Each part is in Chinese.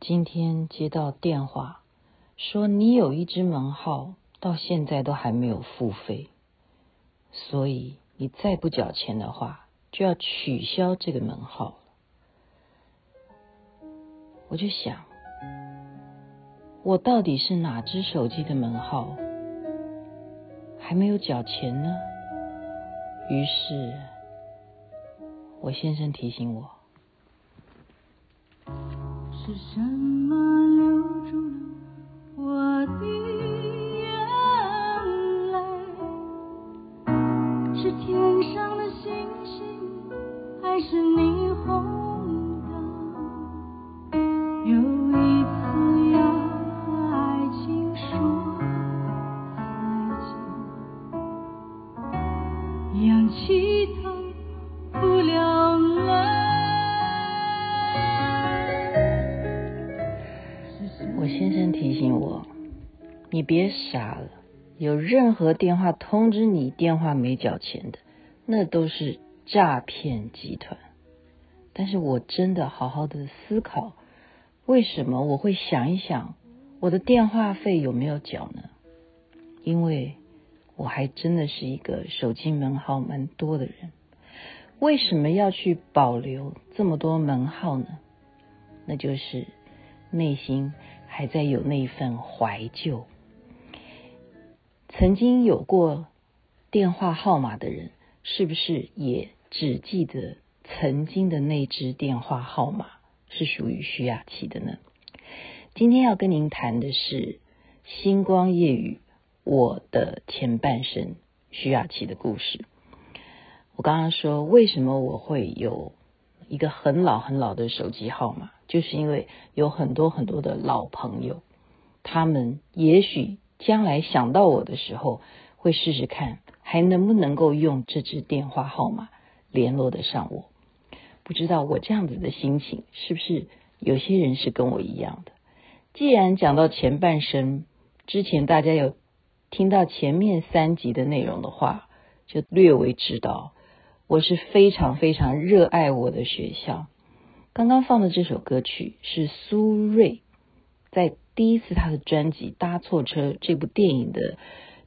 今天接到电话，说你有一只门号到现在都还没有付费，所以你再不缴钱的话，就要取消这个门号。我就想，我到底是哪只手机的门号还没有缴钱呢？于是，我先生提醒我。是什么留住了我的眼泪？是天上的星星，还是霓虹灯？有一次要和爱情说再见，仰起你别傻了，有任何电话通知你电话没缴钱的，那都是诈骗集团。”但是我真的好好的思考，为什么我会想一想我的电话费有没有缴呢？因为我还真的是一个手机门号蛮多的人，为什么要去保留这么多门号呢？那就是内心。还在有那一份怀旧。曾经有过电话号码的人，是不是也只记得曾经的那只电话号码是属于徐雅琪的呢？今天要跟您谈的是《星光夜语》我的前半生，徐雅琪的故事。我刚刚说，为什么我会有一个很老很老的手机号码？就是因为有很多很多的老朋友，他们也许将来想到我的时候，会试试看还能不能够用这支电话号码联络得上我。不知道我这样子的心情是不是有些人是跟我一样的？既然讲到前半生，之前大家有听到前面三集的内容的话，就略微知道我是非常非常热爱我的学校。刚刚放的这首歌曲是苏芮在第一次他的专辑《搭错车》这部电影的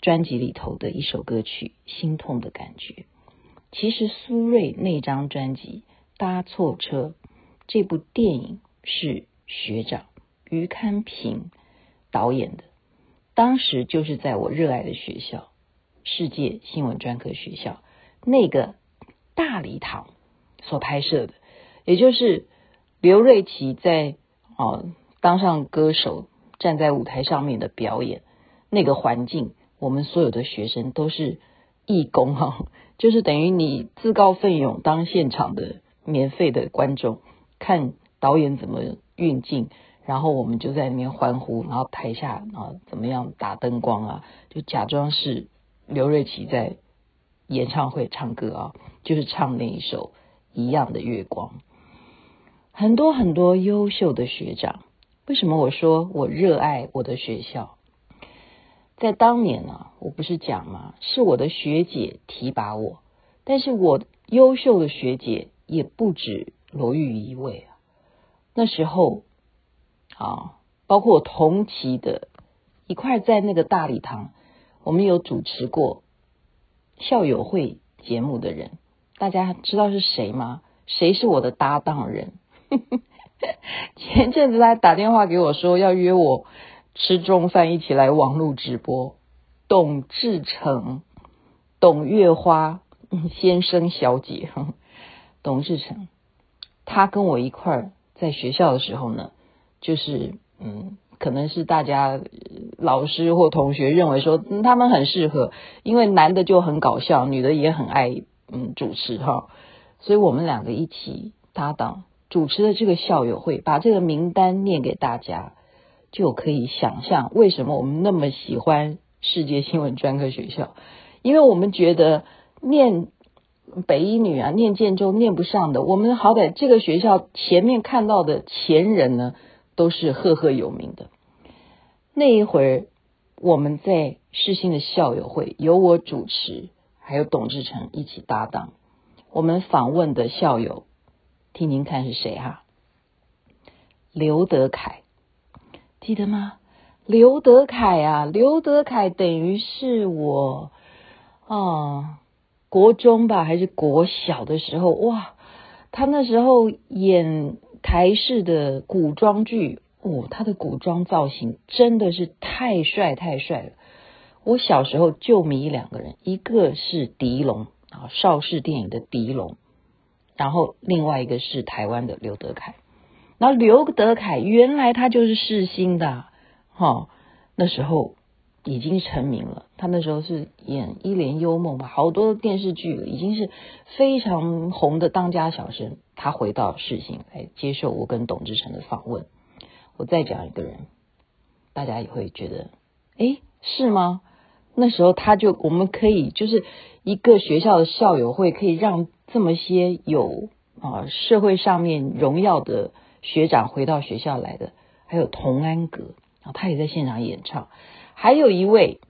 专辑里头的一首歌曲《心痛的感觉》。其实苏芮那张专辑《搭错车》这部电影是学长余堪平导演的，当时就是在我热爱的学校世界新闻专科学校那个大礼堂所拍摄的。也就是刘瑞琦在哦当上歌手，站在舞台上面的表演，那个环境，我们所有的学生都是义工哈，就是等于你自告奋勇当现场的免费的观众，看导演怎么运镜，然后我们就在那边欢呼，然后台下啊怎么样打灯光啊，就假装是刘瑞琦在演唱会唱歌啊，就是唱那一首一样的月光。很多很多优秀的学长，为什么我说我热爱我的学校？在当年呢，我不是讲吗？是我的学姐提拔我，但是我优秀的学姐也不止罗玉一位啊。那时候啊，包括我同期的一块在那个大礼堂，我们有主持过校友会节目的人，大家知道是谁吗？谁是我的搭档人？前阵子他打电话给我说要约我吃中饭，一起来网络直播。董志成、董月花先生、小姐，董志成，他跟我一块在学校的时候呢，就是嗯，可能是大家老师或同学认为说、他们很适合，因为男的就很搞笑，女的也很爱嗯主持哈，所以我们两个一起搭档。主持的这个校友会，把这个名单念给大家，就可以想象为什么我们那么喜欢世界新闻专科学校，因为我们觉得念北一女啊，念建中念不上的，我们好歹这个学校前面看到的前人呢，都是赫赫有名的。那一会儿我们在世新的校友会，由我主持，还有董志成一起搭档，我们访问的校友。听听看是谁哈？刘德凯，记得吗？刘德凯啊，刘德凯等于是我啊，国中吧还是国小的时候哇，他那时候演台式的古装剧哦，他的古装造型真的是太帅太帅了。我小时候就迷两个人，一个是狄龙啊，邵氏电影的狄龙，然后另外一个是台湾的刘德凯。然后刘德凯原来他就是世新的，哈、那时候已经成名了。他那时候是演《一帘幽梦》吧，好多电视剧已经是非常红的当家小生。他回到世新来接受我跟董志成的访问。我再讲一个人，大家也会觉得，诶，是吗？那时候他就我们可以就是一个学校的校友会，可以让这么些有啊社会上面荣耀的学长回到学校来的，还有童安格啊，他也在现场演唱。还有一位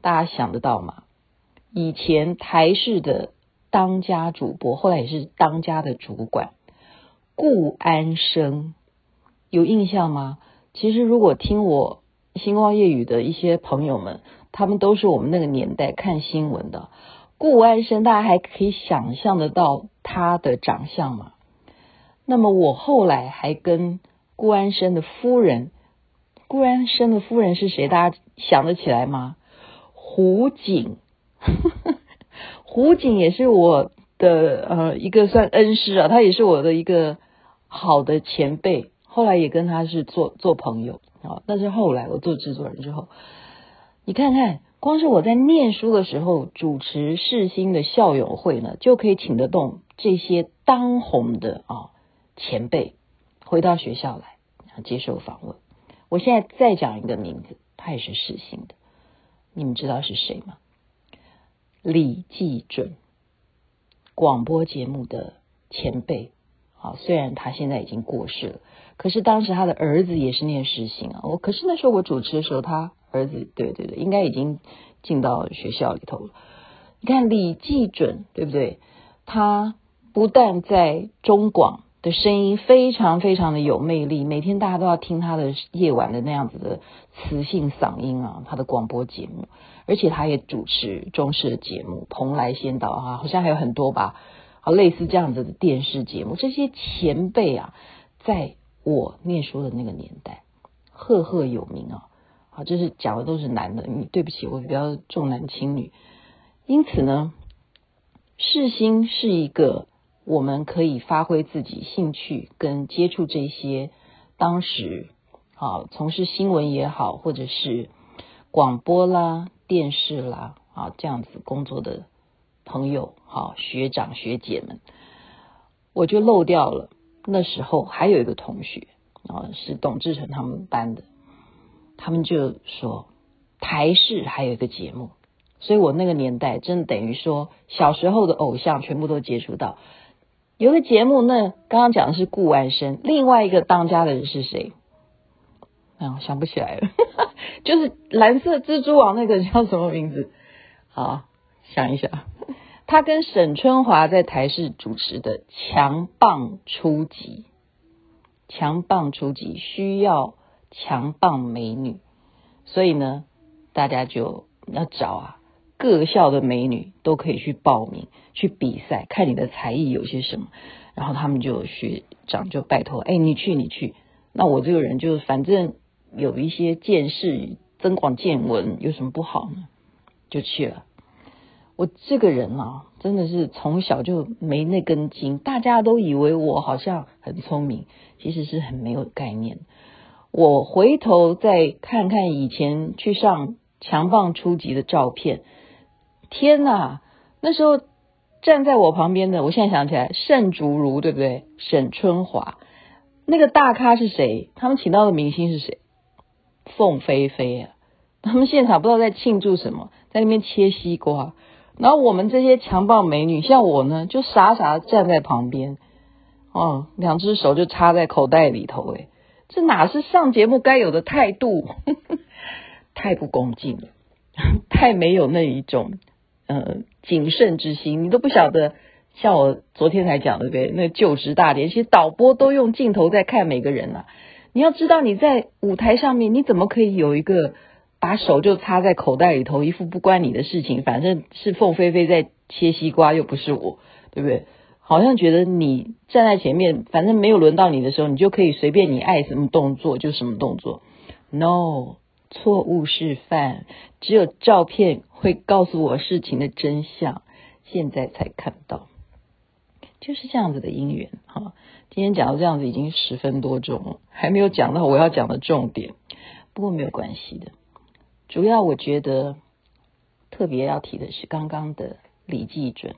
大家想得到吗？以前台视的当家主播，后来也是当家的主管顾安生，有印象吗？其实如果听我星光夜雨的一些朋友们。他们都是我们那个年代看新闻的。顾安生，大家还可以想象得到他的长相吗？那么我后来还跟顾安生的夫人，顾安生的夫人是谁？大家想得起来吗？胡锦，胡锦也是我的呃一个算恩师啊，他也是我的一个好的前辈。后来也跟他是做做朋友啊，但是后来我做制作人之后。你看看，光是我在念书的时候主持世新的校友会呢，就可以请得动这些当红的啊前辈回到学校来接受访问。我现在再讲一个名字，他也是世新的，你们知道是谁吗？李济准，广播节目的前辈啊，虽然他现在已经过世了，可是当时他的儿子也是念世新啊。我可是那时候我主持的时候，他。儿子，对对对，应该已经进到学校里头了。你看李济准，对不对？他不但在中广的声音非常非常的有魅力，每天大家都要听他的夜晚的那样子的磁性嗓音啊，他的广播节目，而且他也主持中视的节目《蓬莱仙岛》啊，好像还有很多吧，好类似这样子的电视节目。这些前辈啊，在我念书的那个年代，赫赫有名啊。啊，这是讲的都是男的，你对不起，我比较重男轻女。因此呢，世新是一个我们可以发挥自己兴趣跟接触这些当时啊从事新闻也好，或者是广播啦、电视啦啊这样子工作的朋友，好学长学姐们，我就漏掉了。那时候还有一个同学啊，是董志成他们班的。他们就说台视还有一个节目，所以我那个年代真的等于说小时候的偶像全部都接触到。有个节目，那刚刚讲的是顾万生，另外一个当家的人是谁？啊，想不起来了，就是蓝色蜘蛛网那个叫什么名字？好，想一想，他跟沈春华在台视主持的《强棒出击》，《强棒出击》需要。强棒美女，所以呢，大家就要找啊，各校的美女都可以去报名去比赛，看你的才艺有些什么。然后他们就学长就拜托，哎，你去你去。那我这个人就反正有一些见识，增广见闻，有什么不好呢？就去了。我这个人啊，真的是从小就没那根筋，大家都以为我好像很聪明，其实是很没有概念。我回头再看看以前去上强棒初级的照片，天呐！那时候站在我旁边的，我现在想起来，盛竹如对不对？沈春华，那个大咖是谁？他们请到的明星是谁？凤飞飞啊！他们现场不知道在庆祝什么，在那边切西瓜。然后我们这些强棒美女，像我呢，就傻傻站在旁边，哦，两只手就插在口袋里头，诶这哪是上节目该有的态度？太不恭敬了，太没有那一种呃谨慎之心。你都不晓得，像我昨天才讲的对对？那就职大典，其实导播都用镜头在看每个人啊。你要知道你在舞台上面，你怎么可以有一个把手就插在口袋里头，一副不关你的事情，反正是凤飞飞在切西瓜，又不是我，对不对？好像觉得你站在前面，反正没有轮到你的时候，你就可以随便你爱什么动作就什么动作。No，错误示范，只有照片会告诉我事情的真相。现在才看到，就是这样子的因缘哈。今天讲到这样子已经十分多钟了，还没有讲到我要讲的重点。不过没有关系的，主要我觉得特别要提的是刚刚的李济准，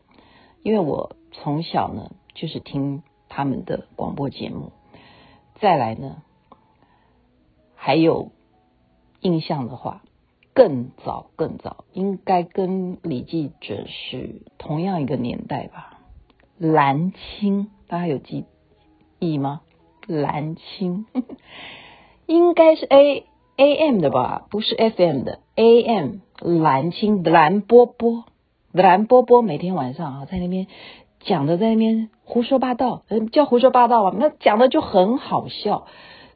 因为我从小呢就是听他们的广播节目，再来呢还有印象的话。更早更早，应该跟李记者是同样一个年代吧？蓝青，大家有记忆吗？蓝青 应该是 A A M 的吧？不是 F M 的 A M 蓝青蓝波波蓝波波，每天晚上啊在那边讲的，在那边胡说八道，嗯叫胡说八道啊，那讲的就很好笑。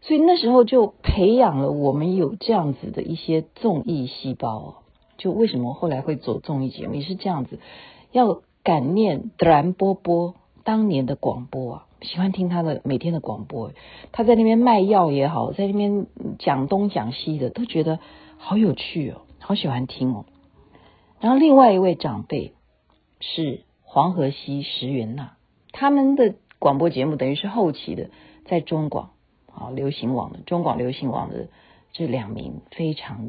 所以那时候就培养了我们有这样子的一些综艺细胞。就为什么后来会做综艺节目也是这样子，要感念德兰波波当年的广播啊，喜欢听他的每天的广播。他在那边卖药也好，在那边讲东讲西的，都觉得好有趣哦，好喜欢听哦。然后另外一位长辈是黄河西、石原娜，他们的广播节目等于是后期的，在中广。啊，流行网的中广流行网的这两名非常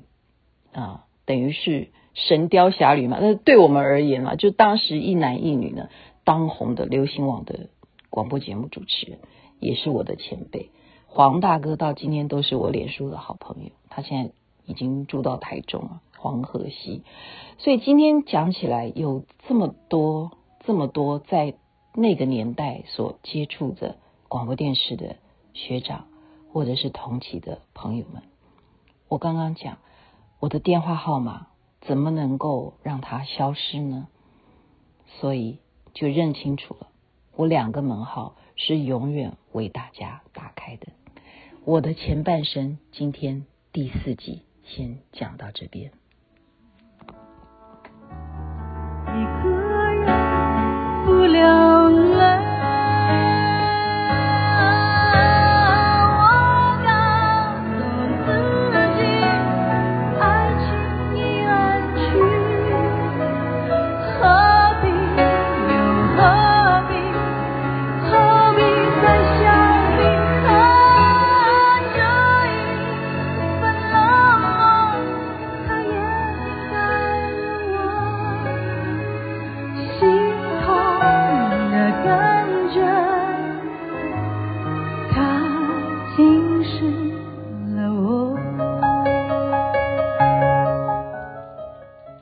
啊，等于是神雕侠侣嘛。那对我们而言嘛，就当时一男一女呢，当红的流行网的广播节目主持人，也是我的前辈。黄大哥到今天都是我脸书的好朋友，他现在已经住到台中了，黄河西。所以今天讲起来，有这么多这么多在那个年代所接触的广播电视的学长。或者是同期的朋友们，我刚刚讲我的电话号码怎么能够让它消失呢？所以就认清楚了，我两个门号是永远为大家打开的。我的前半生，今天第四集先讲到这边。